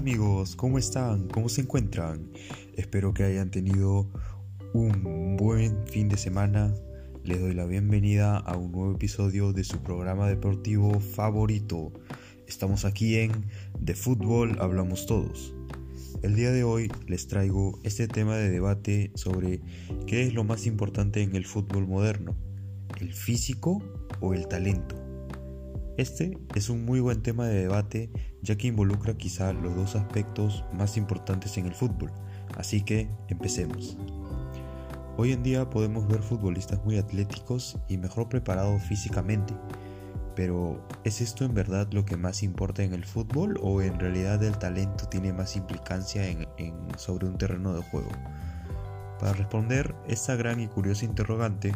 amigos, ¿cómo están? ¿Cómo se encuentran? Espero que hayan tenido un buen fin de semana. Les doy la bienvenida a un nuevo episodio de su programa deportivo favorito. Estamos aquí en De Fútbol Hablamos Todos. El día de hoy les traigo este tema de debate sobre qué es lo más importante en el fútbol moderno, el físico o el talento. Este es un muy buen tema de debate ya que involucra quizá los dos aspectos más importantes en el fútbol, así que empecemos. Hoy en día podemos ver futbolistas muy atléticos y mejor preparados físicamente, pero ¿es esto en verdad lo que más importa en el fútbol o en realidad el talento tiene más implicancia en, sobre un terreno de juego? Para responder esta gran y curiosa interrogante,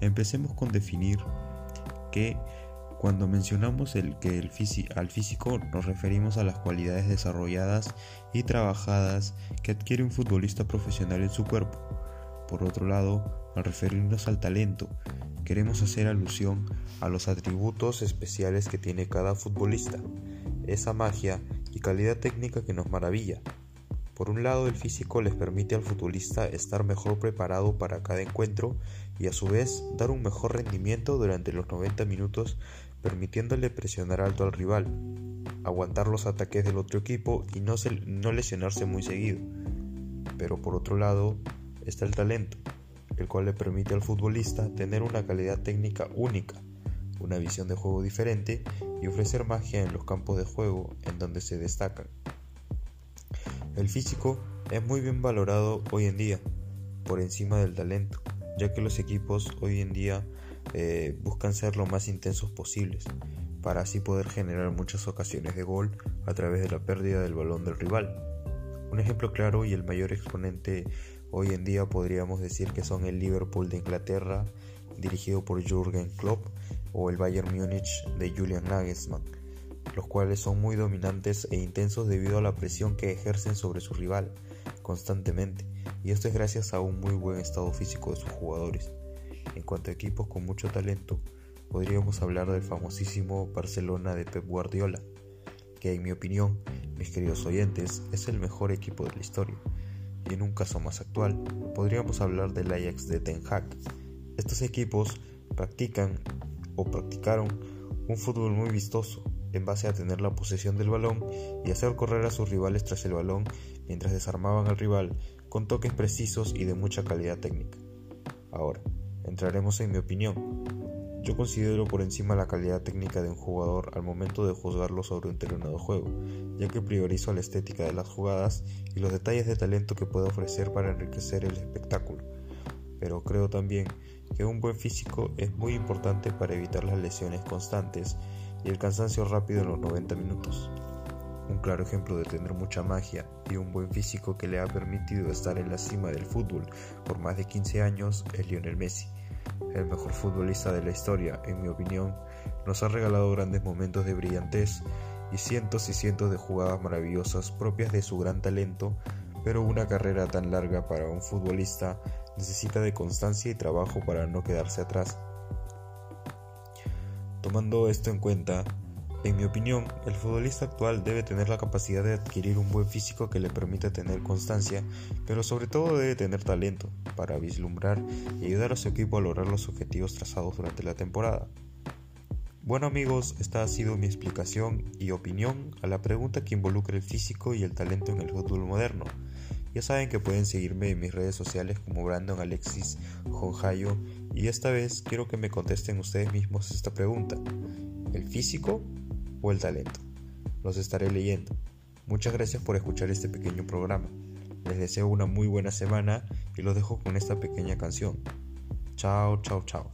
empecemos con definir que cuando mencionamos el que el al físico nos referimos a las cualidades desarrolladas y trabajadas que adquiere un futbolista profesional en su cuerpo. Por otro lado, al referirnos al talento, queremos hacer alusión a los atributos especiales que tiene cada futbolista, esa magia y calidad técnica que nos maravilla. Por un lado, el físico les permite al futbolista estar mejor preparado para cada encuentro y a su vez dar un mejor rendimiento durante los 90 minutos permitiéndole presionar alto al rival, aguantar los ataques del otro equipo y no, lesionarse muy seguido. Pero por otro lado está el talento, el cual le permite al futbolista tener una calidad técnica única, una visión de juego diferente y ofrecer magia en los campos de juego en donde se destacan. El físico es muy bien valorado hoy en día, por encima del talento, ya que los equipos hoy en día eh, buscan ser lo más intensos posibles, para así poder generar muchas ocasiones de gol a través de la pérdida del balón del rival. Un ejemplo claro y el mayor exponente hoy en día podríamos decir que son el Liverpool de Inglaterra, dirigido por Jürgen Klopp, o el Bayern Múnich de Julian Nagelsmann, los cuales son muy dominantes e intensos debido a la presión que ejercen sobre su rival constantemente, y esto es gracias a un muy buen estado físico de sus jugadores. En cuanto a equipos con mucho talento, podríamos hablar del famosísimo Barcelona de Pep Guardiola, que en mi opinión, mis queridos oyentes, es el mejor equipo de la historia. Y en un caso más actual, podríamos hablar del Ajax de Ten Hag. Estos equipos practican o practicaron un fútbol muy vistoso, en base a tener la posesión del balón y hacer correr a sus rivales tras el balón mientras desarmaban al rival con toques precisos y de mucha calidad técnica. Ahora, entraremos en mi opinión. Yo considero por encima la calidad técnica de un jugador al momento de juzgarlo sobre un terreno juego, ya que priorizo la estética de las jugadas y los detalles de talento que puede ofrecer para enriquecer el espectáculo. Pero creo también que un buen físico es muy importante para evitar las lesiones constantes y el cansancio rápido en los 90 minutos. Un claro ejemplo de tener mucha magia y un buen físico que le ha permitido estar en la cima del fútbol por más de 15 años es Lionel Messi. El mejor futbolista de la historia, en mi opinión, nos ha regalado grandes momentos de brillantez y cientos y cientos de jugadas maravillosas propias de su gran talento, pero una carrera tan larga para un futbolista necesita de constancia y trabajo para no quedarse atrás. Tomando esto en cuenta, en mi opinión, el futbolista actual debe tener la capacidad de adquirir un buen físico que le permita tener constancia, pero sobre todo debe tener talento para vislumbrar y ayudar a su equipo a lograr los objetivos trazados durante la temporada. Bueno amigos, esta ha sido mi explicación y opinión a la pregunta que involucra el físico y el talento en el fútbol moderno. Ya saben que pueden seguirme en mis redes sociales como Brandon Alexis Jonjayo y esta vez quiero que me contesten ustedes mismos esta pregunta. ¿El físico o el talento. Los estaré leyendo. Muchas gracias por escuchar este pequeño programa. Les deseo una muy buena semana y los dejo con esta pequeña canción. Chao, chao, chao.